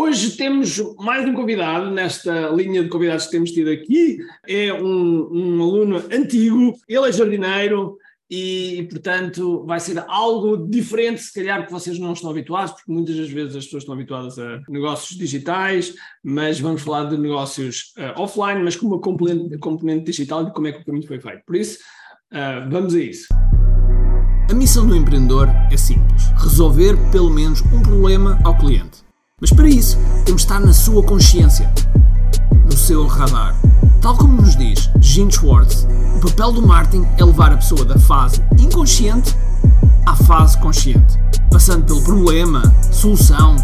Hoje temos mais um convidado nesta linha de convidados que temos tido aqui. É um, um aluno antigo, ele é jardineiro e, portanto, vai ser algo diferente, se calhar, que vocês não estão habituados, porque muitas das vezes as pessoas estão habituadas a negócios digitais, mas vamos falar de negócios uh, offline, mas com uma componente, componente digital e como é que o caminho foi feito. Por isso, uh, vamos a isso. A missão do empreendedor é simples: resolver pelo menos um problema ao cliente. Mas para isso, temos de estar na sua consciência, no seu radar. Tal como nos diz Gene Schwartz, o papel do marketing é levar a pessoa da fase inconsciente à fase consciente, passando pelo problema, solução,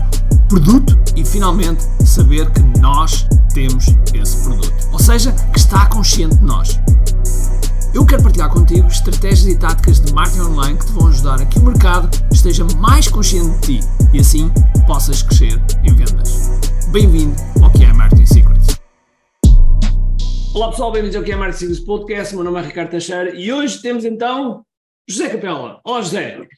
produto e finalmente saber que nós temos esse produto. Ou seja, que está consciente de nós. Eu quero partilhar contigo estratégias e táticas de marketing online que te vão ajudar a que o mercado esteja mais consciente de ti e assim possas crescer em vendas. Bem-vindo ao que é Marketing Secrets. Olá pessoal, bem-vindos ao que é Marketing Secrets Podcast. Meu nome é Ricardo Teixeira e hoje temos então José Capela. Olá José.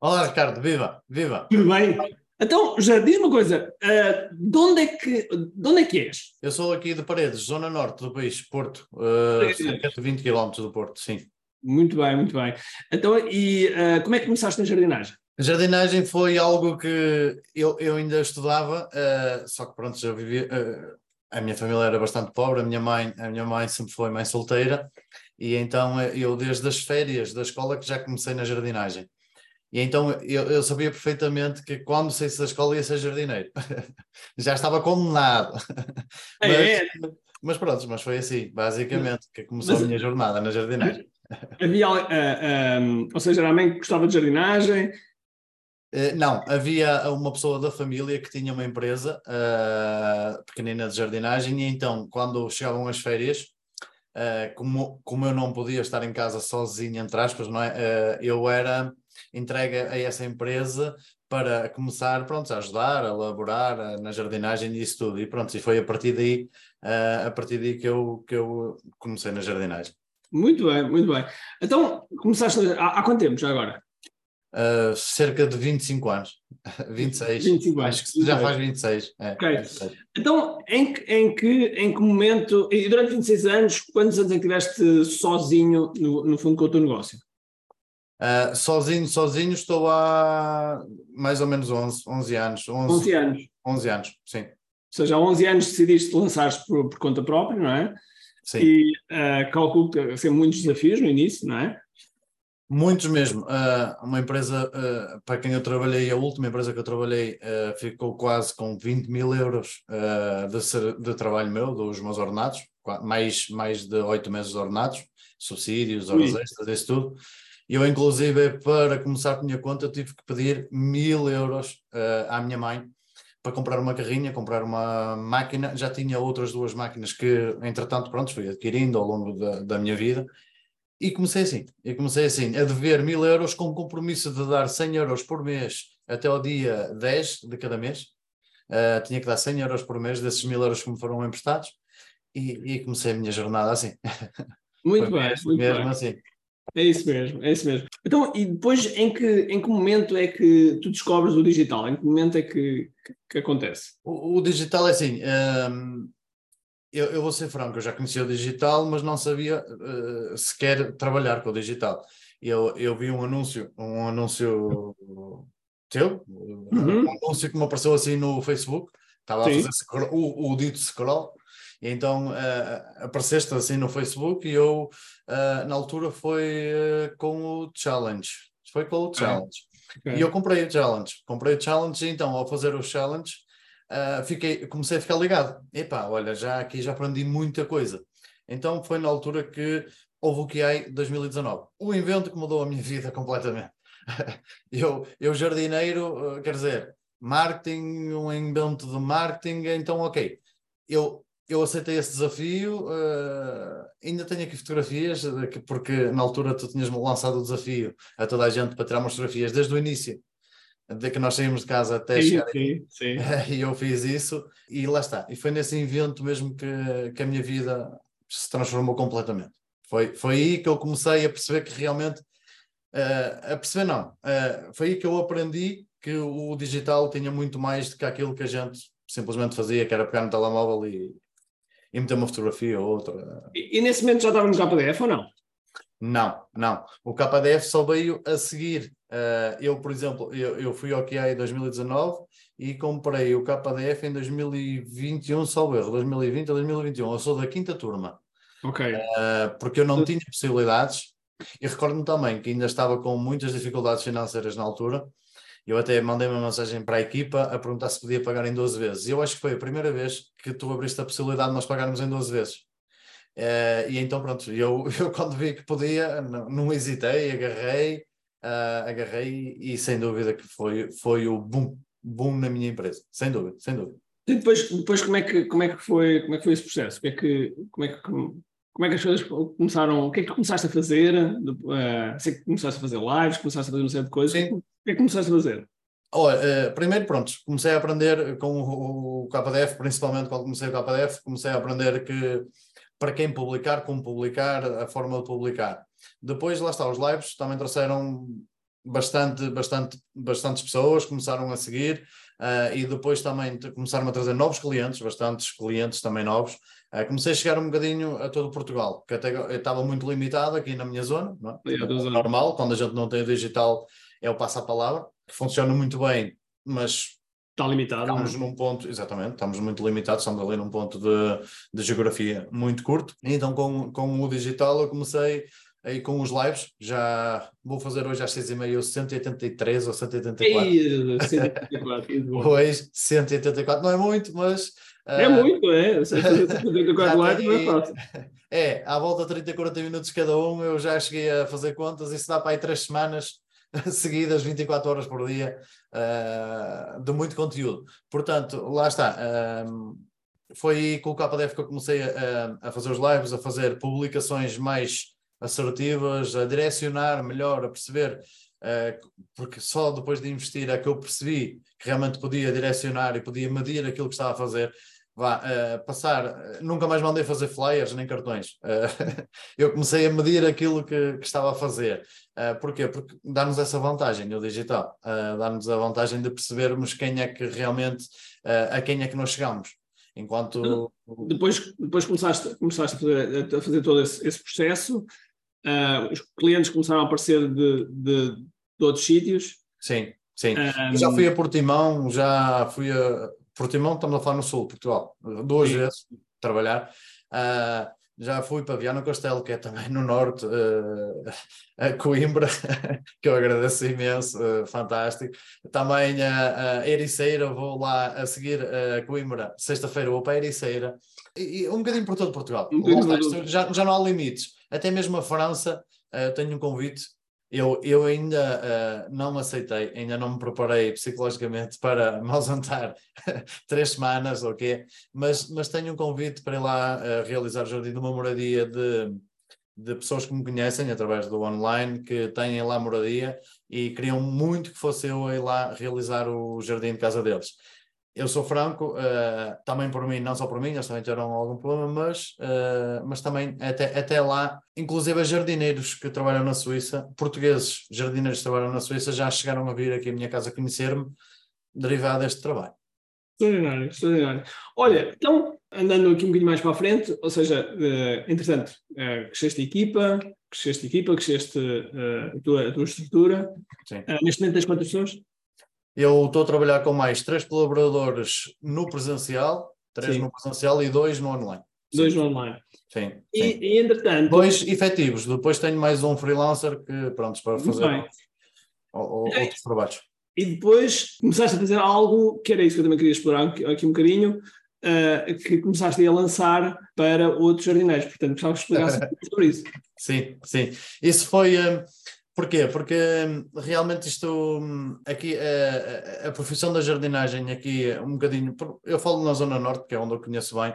Olá Ricardo, viva, viva. Tudo bem? Então, já diz uma coisa, uh, de, onde é que, de onde é que és? Eu sou aqui de Paredes, zona norte do país, Porto, uh, cerca de 20 km do Porto, sim. Muito bem, muito bem. Então, e uh, como é que começaste na jardinagem? A jardinagem foi algo que eu, eu ainda estudava, uh, só que pronto, já vivia. Uh, a minha família era bastante pobre, a minha mãe, a minha mãe sempre foi mãe solteira, e então eu desde as férias da escola que já comecei na jardinagem. E então eu, eu, sabia perfeitamente que quando saísse da escola ia ser jardineiro. Já estava condenado. É, mas, é. mas pronto, mas foi assim, basicamente, que começou mas, a minha jornada na jardinagem. Havia, uh, eh, um, eh, ou seja, era a mãe que gostava de jardinagem? Uh, não, havia uma pessoa da família que tinha uma empresa uh, pequenina de jardinagem e então quando chegavam as férias, como, como eu não podia estar em casa sozinho, entre aspas, não é? eu era entrega a essa empresa para começar pronto, a ajudar, a elaborar na jardinagem e isso tudo. E pronto, e foi a partir daí, uh, a partir daí que, eu, que eu comecei na jardinagem. Muito bem, muito bem. Então, começaste há, há quanto tempo já agora? Uh, cerca de 25 anos. 26. 25 anos. Acho que já faz 26. É, ok. 26. Então, em, em, que, em que momento, e durante 26 anos, quantos anos é que estiveste sozinho, no, no fundo, com o teu negócio? Uh, sozinho, sozinho estou há mais ou menos 11, 11 anos. 11, 11 anos. 11 anos, sim. Ou seja, há 11 anos decidiste lançar-te por, por, conta própria, não é? Sim. E uh, calculo que ser muitos desafios no início, não é? Muitos mesmo. Uh, uma empresa, uh, para quem eu trabalhei, a última empresa que eu trabalhei, uh, ficou quase com 20 mil euros de, de, trabalho meu, dos meus ordenados, mais, mais de oito meses de ordenados, subsídios, horas extras, isso tudo. Eu, inclusive, para começar com a minha conta, tive que pedir mil euros uh, à minha mãe para comprar uma carrinha, comprar uma máquina. Já tinha outras duas máquinas que, entretanto, pronto, fui adquirindo ao longo da, da minha vida. E comecei assim, e comecei assim, a dever mil euros com o compromisso de dar 100 euros por mês até ao dia 10 de cada mês. Uh, tinha que dar 100 euros por mês desses mil euros que me foram emprestados. E, e comecei a minha jornada assim. Muito bem, mesmo, muito mesmo bem. assim. É isso mesmo, é isso mesmo. Então, e depois em que, em que momento é que tu descobres o digital? Em que momento é que, que, que acontece? O, o, digital é assim, um, eu, eu, vou ser franco, eu já conhecia o digital, mas não sabia uh, sequer trabalhar com o digital. Eu, eu vi um anúncio, um anúncio teu, uhum. um anúncio que me apareceu assim no Facebook, estava Sim. a fazer scroll, o, o dito scroll, e então uh, apareceste assim no Facebook e eu, uh, na altura, foi uh, com o challenge. Foi com o challenge. Okay. E eu comprei o challenge. Comprei o challenge e então, ao fazer o challenge, fiquei, comecei a ficar ligado. Epá, olha, já aqui já aprendi muita coisa. Então foi na altura que houve o QI 2019. O evento que mudou a minha vida completamente. eu, eu jardineiro, quer dizer, marketing, um invento de marketing, então ok. Eu eu aceitei esse desafio. Uh, ainda tenho aqui fotografias, porque na altura tu tinhas lançado o desafio a toda a gente para tirar umas fotografias desde o início, de que nós saímos de casa até sim, chegar. Sim, sim. E eu fiz isso e lá está. E foi nesse evento mesmo que, que a minha vida se transformou completamente. Foi, foi aí que eu comecei a perceber que realmente. Uh, a perceber, não. Uh, foi aí que eu aprendi que o digital tinha muito mais do que aquilo que a gente simplesmente fazia, que era pegar no telemóvel e, e meter uma fotografia ou outra. E, e nesse momento já estava no KDF ou não? Não, não. O KDF só veio a seguir. Uh, eu, por exemplo, eu, eu fui ao QA em 2019 e comprei o KDF em 2021, só erro, 2020 a 2021. Eu sou da quinta turma. Ok. Uh, porque eu não tinha possibilidades. E recordo-me também que ainda estava com muitas dificuldades financeiras na altura. Eu até mandei uma mensagem para a equipa a perguntar se podia pagar em 12 vezes. E eu acho que foi a primeira vez que tu abriste a possibilidade de nós pagarmos em 12 vezes. Uh, e então, pronto, eu, eu quando vi que podia, não, não hesitei, agarrei, uh, agarrei e sem dúvida que foi, foi o boom, boom na minha empresa. Sem dúvida, sem dúvida. E depois, depois como, é que, como, é que foi, como é que foi esse processo? Como é que, como é que como é que as coisas começaram? O que é que começaste a fazer? Uh, sei que começaste a fazer lives, começaste a fazer uma série de coisas. Sim. O que é que começaste a fazer? Olha, uh, primeiro, pronto, comecei a aprender com o, o KDF, principalmente quando comecei o KDF, comecei a aprender que para quem publicar, como publicar, a forma de publicar. Depois, lá está, os lives também trouxeram bastante, bastante, bastantes pessoas, começaram a seguir uh, e depois também começaram a trazer novos clientes, bastantes clientes também novos. Uh, comecei a chegar um bocadinho a todo Portugal, que até estava muito limitado aqui na minha zona, não é? é normal, quando a gente não tem o digital é o passa-palavra, que funciona muito bem, mas Está limitado. Estamos num ponto, exatamente, estamos muito limitados, estamos ali num ponto de, de geografia muito curto. Então, com, com o digital, eu comecei aí com os lives, já vou fazer hoje às seis e meia 183 ou 184. Ei, 184 hoje 184, não é muito, mas... É uh, muito, é, 184 lives não é fácil. É, à volta de 30, 40 minutos cada um, eu já cheguei a fazer contas, isso dá para aí três semanas seguidas, 24 horas por dia, uh, de muito conteúdo. Portanto, lá está. Uh, foi com o KDF que eu comecei a, a fazer os lives, a fazer publicações mais assertivas, a direcionar melhor, a perceber, uh, porque só depois de investir é que eu percebi que realmente podia direcionar e podia medir aquilo que estava a fazer. Vá, uh, passar, nunca mais mandei fazer flyers nem cartões. Uh, eu comecei a medir aquilo que, que estava a fazer. Uh, porquê? Porque dá-nos essa vantagem no digital, uh, dá-nos a vantagem de percebermos quem é que realmente, a quem é que nós chegamos. Enquanto. Depois, depois começaste, começaste a, fazer, todo esse, esse processo, os clientes começaram a aparecer de, de, de outros sítios. Sim, sim. Um... Já fui a Portimão, já fui a Portimão, estamos a falar no sul, Portugal, duas sim. vezes trabalhar. Uh, já fui para Viana Castelo, que é também no norte, uh, a Coimbra, que eu agradeço imenso, uh, fantástico. Também a, a Ericeira, vou lá a seguir a Coimbra, sexta-feira vou para a Ericeira, e, e, um bocadinho por todo Portugal. Um já, já não há limites até mesmo a França, uh, tenho um convite. Eu, eu ainda uh, não aceitei, ainda não me preparei psicologicamente para me ausentar três semanas, ok? Mas, mas tenho um convite para ir lá uh, realizar o jardim de uma moradia de, de pessoas que me conhecem através do online, que têm lá moradia e queriam muito que fosse eu ir lá realizar o jardim de casa deles eu sou franco, uh, também por mim, não só por mim, eles também tiveram algum problema, mas, uh, mas também até, até lá, inclusive jardineiros que trabalham na Suíça, portugueses jardineiros que trabalham na Suíça, já chegaram a vir aqui à minha casa conhecer-me, derivado deste trabalho. Extraordinário, extraordinário. Olha, então, andando aqui um bocadinho mais para a frente, ou seja, uh, entretanto, uh, cresceste a equipa, cresceste a equipa, cresceste a, tua, a tua estrutura. Uh, neste momento tens quantas pessoas? Eu estou a trabalhar com mais três colaboradores no presencial, três sim. no presencial e dois no online. Dois no online. Sim. E, sim. e entretanto. Dois efetivos. Depois tenho mais um freelancer que, pronto, para fazer outros trabalhos. E depois começaste a fazer algo que era isso que eu também queria explorar aqui um bocadinho, uh, que começaste a lançar para outros jardineiros. Portanto, gostava que explicasse sobre isso. Sim, sim. Isso foi. Uh, Porquê? Porque hum, realmente isto hum, aqui a, a, a, profissão da jardinagem aqui é um bocadinho. Eu falo na Zona Norte, que é onde eu conheço bem.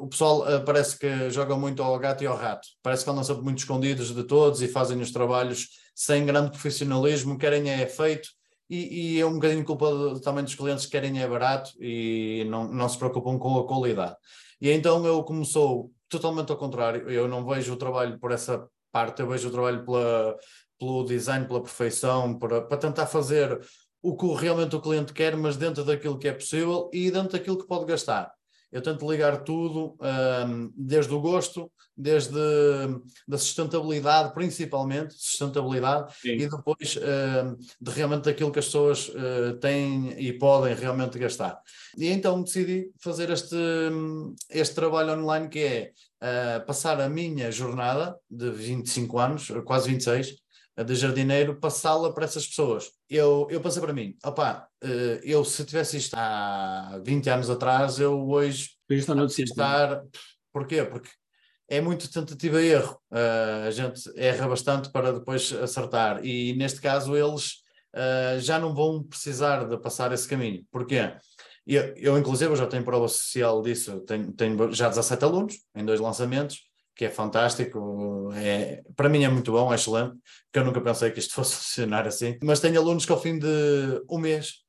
O pessoal uh, parece que joga muito ao gato e ao rato. Parece que andam sempre muito escondidos de todos e fazem os trabalhos sem grande profissionalismo, querem é feito. E, e é um bocadinho culpa de, também dos clientes que querem é barato e não, não se preocupam com a qualidade. E então eu começou totalmente ao contrário. Eu não vejo o trabalho por essa parte, eu vejo o trabalho pela, pelo design, pela perfeição, para, para tentar fazer o que realmente o cliente quer, mas dentro daquilo que é possível e dentro daquilo que pode gastar. Eu tento ligar tudo, um, desde o gosto, desde da sustentabilidade, principalmente, sustentabilidade, Sim. e depois um, de realmente aquilo que as pessoas uh, têm e podem realmente gastar. E então decidi fazer este, este trabalho online que é uh, passar a minha jornada de 25 anos, quase 26, de jardineiro, passá-la para essas pessoas. Eu, eu passei para mim, opá, eh, eu se tivesse isto há 20 anos atrás, eu hoje estar no estar... Porquê? Porque é muito tentativa e erro. Uh, a gente erra bastante para depois acertar. E neste caso eles uh, já não vão precisar de passar esse caminho. Porquê? Eu, eu inclusive, já tenho prova social disso. Tenho, tenho já 17 alunos em dois lançamentos que é fantástico, é, para mim é muito bom, é excelente, porque eu nunca pensei que isto fosse funcionar assim. Mas tenho alunos que ao fim de um mês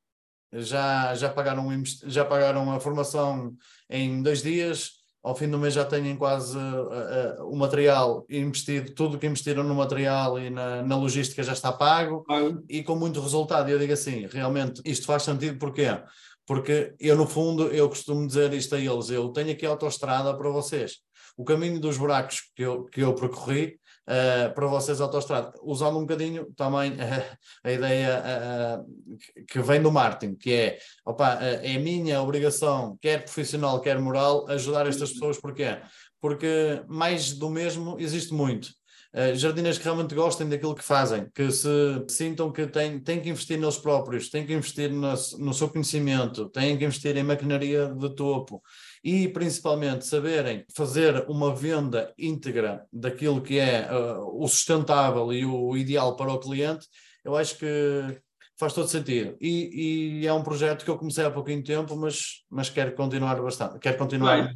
já, já, pagaram, já pagaram a formação em dois dias, ao fim do mês já têm quase uh, uh, o material investido, tudo o que investiram no material e na, na logística já está pago ah. e com muito resultado. E eu digo assim, realmente isto faz sentido porquê? Porque eu, no fundo, eu costumo dizer isto a eles: eu tenho aqui a autoestrada para vocês o caminho dos buracos que eu, que eu percorri uh, para vocês autoestrada, usando um bocadinho também uh, a ideia uh, que vem do Martin, que é, opa, é minha obrigação, quer profissional, quer moral, ajudar estas pessoas, porquê? Porque mais do mesmo existe muito. Uh, jardineiros que realmente gostem daquilo que fazem, que se sintam que têm, têm que investir neles próprios, têm que investir no, no seu conhecimento, têm que investir em maquinaria de topo, e principalmente saberem fazer uma venda íntegra daquilo que é uh, o sustentável e o ideal para o cliente, eu acho que faz todo sentido. E, e, é um projeto que eu comecei há pouquinho tempo, mas, mas quero continuar bastante. Quero continuar.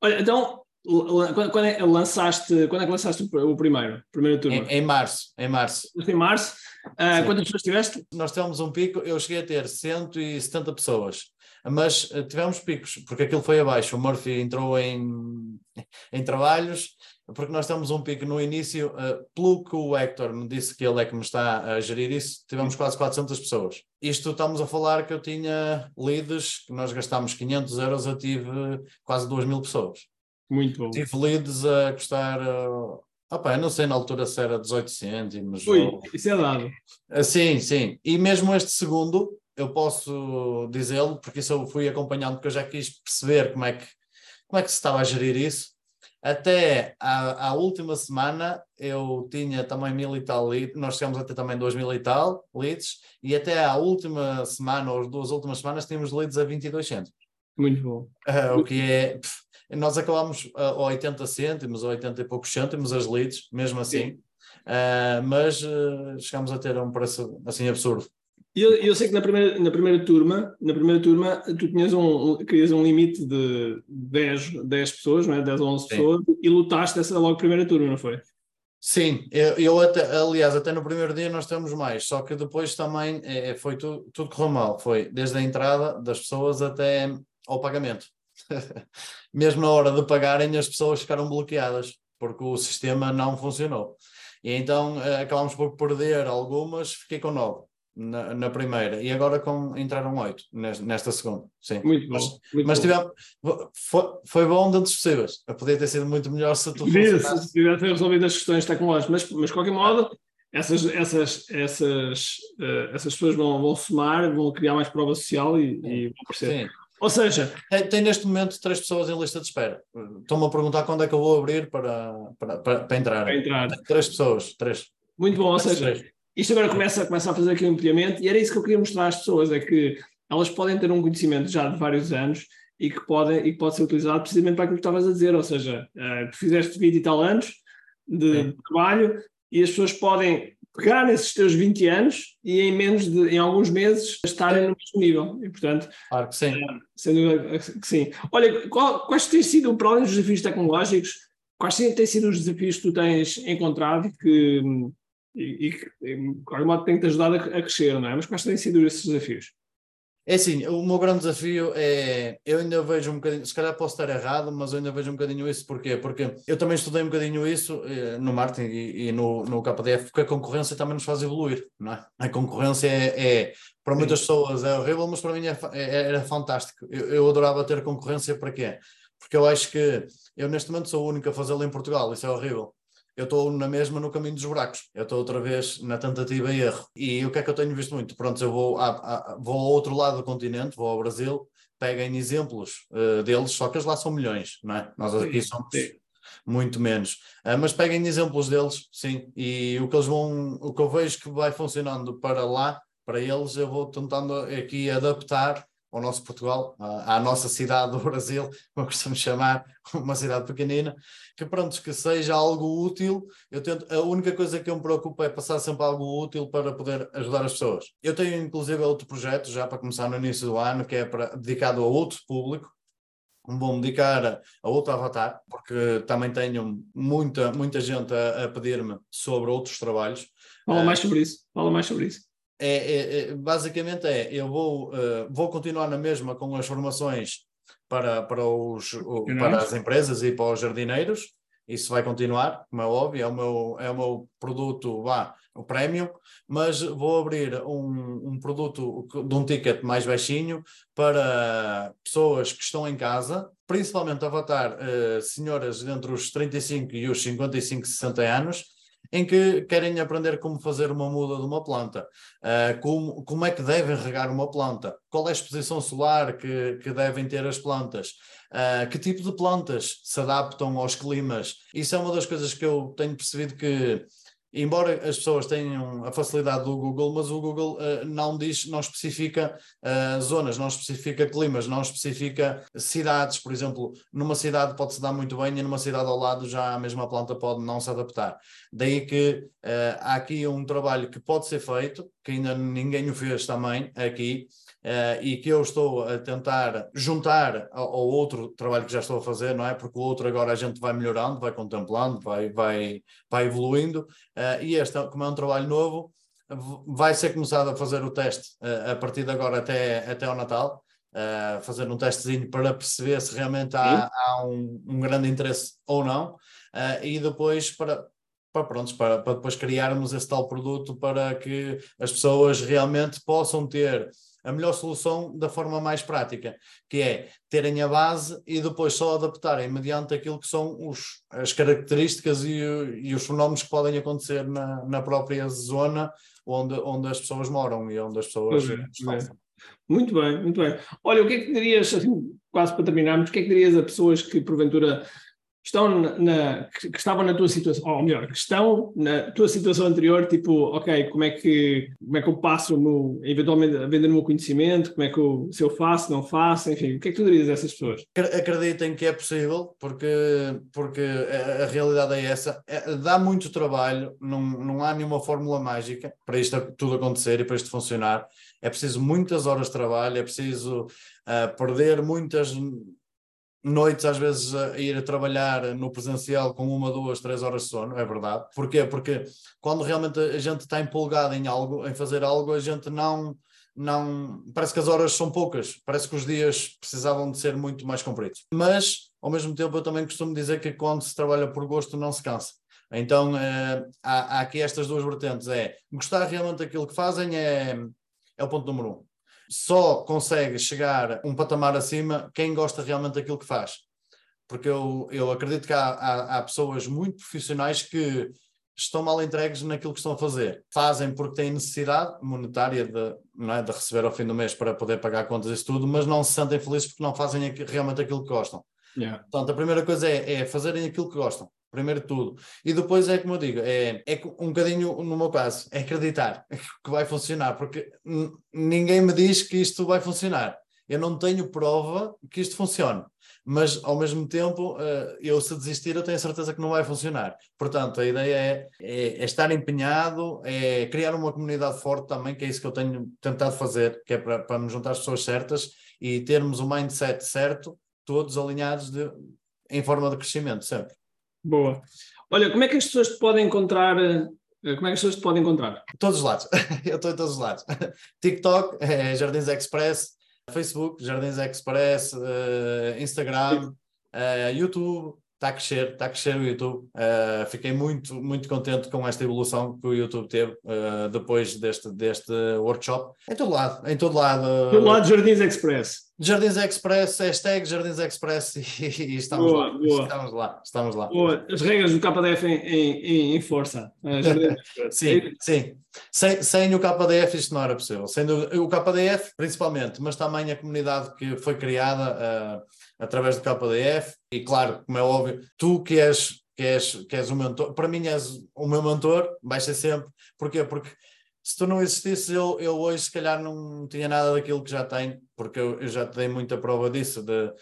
Olha, então, quando, é, lançaste, quando é que lançaste o primeiro? Primeiro turno? Em, em março. Em março. Em março. Uh, quantas pessoas tiveste? Nós tivemos um pico, eu cheguei a ter 170 pessoas mas uh, tivemos picos, porque aquilo foi abaixo. O Murphy entrou em, em trabalhos, porque nós temos um pico no início, uh, pelo que o Hector me disse que ele é que me está a gerir isso, tivemos quase 400 pessoas. Isto estamos a falar que eu tinha leads, que nós gastámos 500 euros, eu tive quase 2 mil pessoas. Muito bom. Tive leads a custar. Uh, Opa, eu não sei na altura se era 18 cêntimos. Ui, ou... isso é dado. Sim, sim. E mesmo este segundo, eu posso dizê-lo, porque isso eu fui acompanhando, porque eu já quis perceber como é que, como é que se estava a gerir isso. Até a, a última semana eu tinha também mil e tal leads, nós chegamos a ter também dois mil e tal leads, e até a última semana, ou as duas últimas semanas, tínhamos leads a 22 cêntimos. Muito bom. Uh, o que é. Pff, nós acabámos a 80 cêntimos, a 80 e poucos cêntimos as leads, mesmo assim, uh, mas uh, chegámos a ter um preço assim absurdo. Eu, eu sei que na primeira, na primeira turma, na primeira turma, tu tinhas um, querias um limite de 10, 10 pessoas, não é? 10 ou 11 Sim. pessoas, e lutaste essa logo primeira turma, não foi? Sim, eu, eu até, aliás, até no primeiro dia nós temos mais, só que depois também é, é foi tudo, tudo correu mal, foi desde a entrada das pessoas até ao pagamento. Mesmo na hora de pagarem, as pessoas ficaram bloqueadas, porque o sistema não funcionou. E então eh, acabámos por perder algumas, fiquei com nove na, na, primeira e agora com, entraram oito nesta, segunda. Sim. Muito bom. Mas, muito mas tivemos, foi, foi bom dentro dos possíveis. Podia ter sido muito melhor se tu. Se tivesse resolvido as questões tecnológicas, mas, mas de qualquer modo. Essas, essas, essas, uh, essas pessoas vão, vão somar, vão criar mais prova social e, e vão crescer. Sim. Ou seja, tem, tem, neste momento três pessoas em lista de espera. Estão-me a perguntar quando é que eu vou abrir para, para, para, para entrar. Para entrar. Três pessoas, três. Muito bom, ou seja, isto agora começa, começa a fazer aqui um ampliamento e era isso que eu queria mostrar às pessoas, é que elas podem ter um conhecimento já de vários anos e que, pode, e que pode ser utilizado precisamente para aquilo que estavas a dizer, ou seja, uh, tu fizeste 20 e tal anos de, é. trabalho e as pessoas podem pegar nesses teus 20 anos e em menos de, em alguns meses, estarem no mesmo nível. E, portanto, claro que sim. Uh, sem dúvida que sim. Olha, qual, quais têm sido, para além dos desafios tecnológicos, quais têm sido os desafios que tu tens encontrado que e, e que, de qualquer modo, tem-te ajudado a, a, crescer, não é? Mas quais têm sido esses desafios? É assim, o meu grande desafio é. Eu ainda vejo um bocadinho, se calhar posso estar errado, mas eu ainda vejo um bocadinho isso. Porquê? Porque eu também estudei um bocadinho isso eh, no marketing e, e, no, no KDF, porque a concorrência também nos faz evoluir, não é? A concorrência é, é para muitas Sim. pessoas é horrível, mas para mim é, é, era fantástico. Eu, eu adorava ter concorrência para quê? Porque eu acho que eu neste momento sou o único a fazê-lo em Portugal, isso é horrível eu estou na mesma no caminho dos buracos. Eu estou outra vez na tentativa e erro. E o que é que eu tenho visto muito? Pronto, eu vou, a, a, vou ao outro lado do continente, vou ao Brasil, peguem exemplos uh, deles, só que eles lá são milhões, não é? Nós aqui somos sim. muito menos. Uh, mas peguem exemplos deles, sim, e o que eles vão, o que eu vejo que vai funcionando para lá, para eles, eu vou tentando aqui adaptar ao nosso Portugal, à, nossa cidade do Brasil, como costumamos chamar, uma cidade pequenina, que pronto, que seja algo útil. Eu tento, a única coisa que eu me preocupo é passar sempre algo útil para poder ajudar as pessoas. Eu tenho inclusive outro projeto, já para começar no início do ano, que é para, dedicado a outro público, vou-me dedicar a, a outro avatar, porque também tenho muita, muita gente a, a pedir-me sobre outros trabalhos. Fala mais sobre isso, fala mais sobre isso. É, é, é, basicamente é, eu vou, uh, vou continuar na mesma com as formações para, para, os, para as empresas e para os jardineiros, isso vai continuar, como é óbvio, é o meu, é o meu produto, vá, o prémio, mas vou abrir um, um produto de um ticket mais baixinho para pessoas que estão em casa, principalmente avatar uh, senhoras entre os 35 e os 55, 60 anos, em que querem aprender como fazer uma muda de uma planta, uh, como, como é que devem regar uma planta, qual é a exposição solar que, que devem ter as plantas, uh, que tipo de plantas se adaptam aos climas. Isso é uma das coisas que eu tenho percebido que embora as pessoas tenham a facilidade do Google, mas o Google uh, não diz, não especifica uh, zonas, não especifica climas, não especifica cidades, por exemplo, numa cidade pode-se dar muito bem e numa cidade ao lado já a mesma planta pode não se adaptar. Daí que uh, há aqui um trabalho que pode ser feito, que ainda ninguém o fez também aqui, Uh, e que eu estou a tentar juntar ao, ao, outro trabalho que já estou a fazer, não é? Porque o outro agora a gente vai melhorando, vai contemplando, vai, vai, vai evoluindo, uh, e este, como é um trabalho novo, vai ser começado a fazer o teste uh, a partir de agora até, até ao Natal, fazer um testezinho para perceber se realmente há, há um, um, grande interesse ou não, e depois para, para, pronto, para, para depois criarmos esse tal produto para que as pessoas realmente possam ter a melhor solução da forma mais prática, que é terem a base e depois só adaptarem mediante aquilo que são os, as características e, e os fenómenos que podem acontecer na, na própria zona onde, onde as pessoas moram e onde as pessoas é, estão. É. Muito bem, muito bem. Olha, o que é que dirias, assim, quase para terminarmos, o que é que dirias a pessoas que porventura estão na, na, que, estavam na tua situação, ou melhor, que estão na tua situação anterior, tipo, ok, como é que, como é que eu passo no, eventualmente a vender o meu conhecimento, como é que eu, se eu faço, não faço, enfim, o que é que tu dirias a essas pessoas? Acreditem que é possível, porque, porque a, a realidade é essa, é, dá muito trabalho, não, não há nenhuma fórmula mágica para isto tudo acontecer e para isto funcionar, é preciso muitas horas de trabalho, é preciso uh, perder muitas noites às vezes a ir a trabalhar no presencial com uma, duas, três horas de sono, é verdade. Porquê? Porque quando realmente a gente está empolgada em algo, em fazer algo, a gente não, não, parece que as horas são poucas, parece que os dias precisavam de ser muito mais compridos. Mas, ao mesmo tempo, eu também costumo dizer que quando se trabalha por gosto não se cansa. Então, eh, há, há, aqui estas duas vertentes, é gostar realmente daquilo que fazem é, é o ponto número um só consegue chegar um patamar acima quem gosta realmente daquilo que faz. Porque eu, eu acredito que há, há, há pessoas muito profissionais que estão mal entregues naquilo que estão a fazer. Fazem porque têm necessidade monetária de, não é, de receber ao fim do mês para poder pagar contas e tudo, mas não se sentem felizes porque não fazem realmente aquilo que gostam. Yeah. Portanto, a primeira coisa é, é fazerem aquilo que gostam primeiro de tudo. E depois é como eu digo, é, é um bocadinho no meu caso, é acreditar que vai funcionar, porque ninguém me diz que isto vai funcionar. Eu não tenho prova que isto funcione. Mas ao mesmo tempo, eh, eu se desistir, eu tenho certeza que não vai funcionar. Portanto, a ideia é, é, é estar empenhado, é criar uma comunidade forte também, que é isso que eu tenho tentado fazer, que é para, para nos juntar as pessoas certas e termos o mindset certo, todos alinhados de, em forma de crescimento, sempre. Boa. Olha, como é que as pessoas te podem encontrar eh, Como é que as pessoas te podem encontrar? Todos os lados. Eu estou em todos os lados. TikTok, é Jardins Express, Facebook, Jardins Express, uh, Instagram, uh, YouTube, está a crescer, está a crescer o YouTube. Uh, fiquei muito, muito contente com esta evolução que o YouTube teve uh, depois deste, deste workshop. Em todo lado, em todo lado. Em todo lado, Jardins Express. Jardins Express, hashtag Jardins Express e, e estamos, boa, lá, boa. estamos lá. Estamos lá. Boa. As regras do KDF em, em, em força. sim, sim. Sem, sem o KDF isto não era possível. Sem o KDF, principalmente, mas também a comunidade que foi criada. Através do KDF, e claro, como é óbvio, tu que és, que és, que és o mentor, para mim és o meu mentor, vai ser sempre, porquê? Porque se tu não existisses, eu, eu hoje se calhar não tinha nada daquilo que já tenho, porque eu, eu já te dei muita prova disso, de,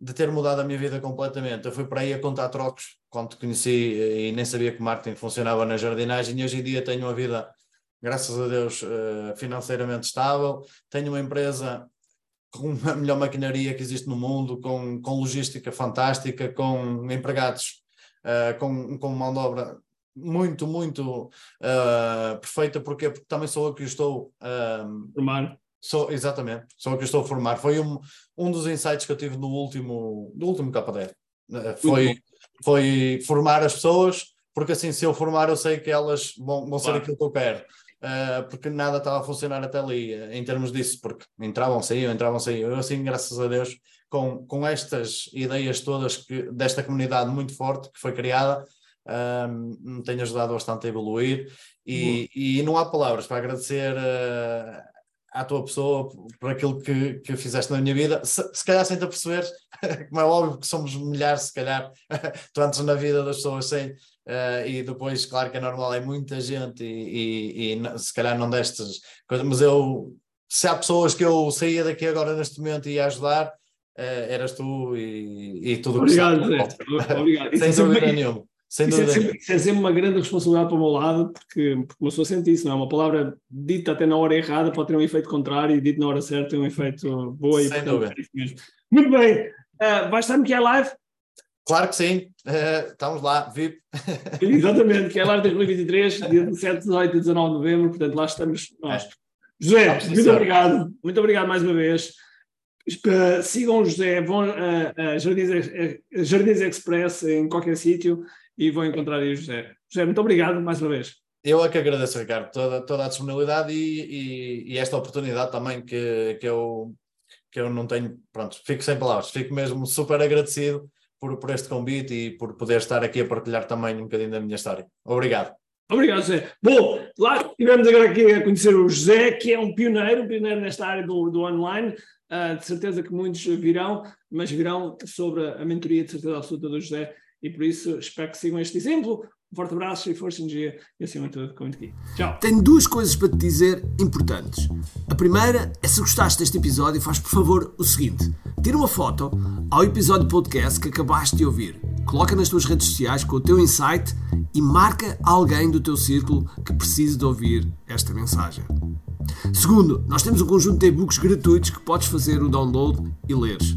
de ter mudado a minha vida completamente. Eu fui para aí a contar trocos quando te conheci e nem sabia que marketing funcionava na jardinagem e hoje em dia tenho uma vida, graças a Deus, eh, financeiramente estável, tenho uma empresa com a melhor maquinaria que existe no mundo, com, com logística fantástica, com empregados, uh, com, com mão de obra muito, muito uh, perfeita, porque, porque também sou eu que estou uh, formar. Sou, exatamente, sou eu que estou a formar. Foi um, um dos insights que eu tive no último, no último KDR. Uh, foi, foi formar as pessoas, porque assim, se eu formar, eu sei que elas vão, vão ser aquilo que eu quero uh, porque nada estava a funcionar até ali, em termos disso, porque entravam, saíam, entravam, saíam. Eu, assim, graças a Deus, com, com estas ideias todas que, desta comunidade muito forte que foi criada, um, me tem ajudado bastante a evoluir e, e não há palavras para agradecer uh, à tua pessoa por aquilo que, que fizeste na minha vida, se, se calhar sem te aperceber, como é óbvio que somos milhares, se calhar, tu antes na vida das pessoas sem, Uh, e depois, claro que é normal, é muita gente e, e, e se calhar não destas coisas, mas eu, se há pessoas que eu saía daqui agora neste momento e ia ajudar, uh, eras tu e, e tudo o que Obrigado, Zé. Obrigado. Sem dúvida nenhuma. Sem isso, é sempre, isso é sempre uma grande responsabilidade para o meu lado, porque, porque uma pessoa sente isso, não é? Uma palavra dita até na hora errada pode ter um efeito contrário e dita na hora certa tem um efeito boa e Sem dúvida. É Muito bem. Uh, vai estar no que é live? Claro que sim, uh, estamos lá, VIP. Exatamente, que é lá 2023, dia 17, 18 e 19 de novembro, portanto lá estamos nós. É. José, muito obrigado, muito obrigado mais uma vez. Uh, sigam o José, vão a uh, Jardins, Jardins Express em qualquer sítio e vão encontrar aí o José. José, muito obrigado mais uma vez. Eu é que agradeço, Ricardo, toda, toda a disponibilidade e, e, e, esta oportunidade também que, que, eu, que eu não tenho. Pronto, fico sem palavras, fico mesmo super agradecido por, por este convite e por poder estar aqui a partilhar também um bocadinho da minha história. Obrigado. Obrigado, José. Bom, lá tivemos agora aqui a conhecer o José, que é um pioneiro, um pioneiro nesta área do, do online. Uh, de certeza que muitos virão, mas virão sobre a mentoria de certeza absoluta do José e por isso espero que sigam este exemplo. Um forte abraço e força dia e acima de tudo, comente aqui. Tchau. Tenho duas coisas para te dizer importantes. A primeira é se gostaste deste episódio, faz por favor o seguinte: tira uma foto ao episódio podcast que acabaste de ouvir. Coloca nas tuas redes sociais com o teu insight e marca alguém do teu círculo que precise de ouvir esta mensagem. Segundo, nós temos um conjunto de e-books gratuitos que podes fazer o download e leres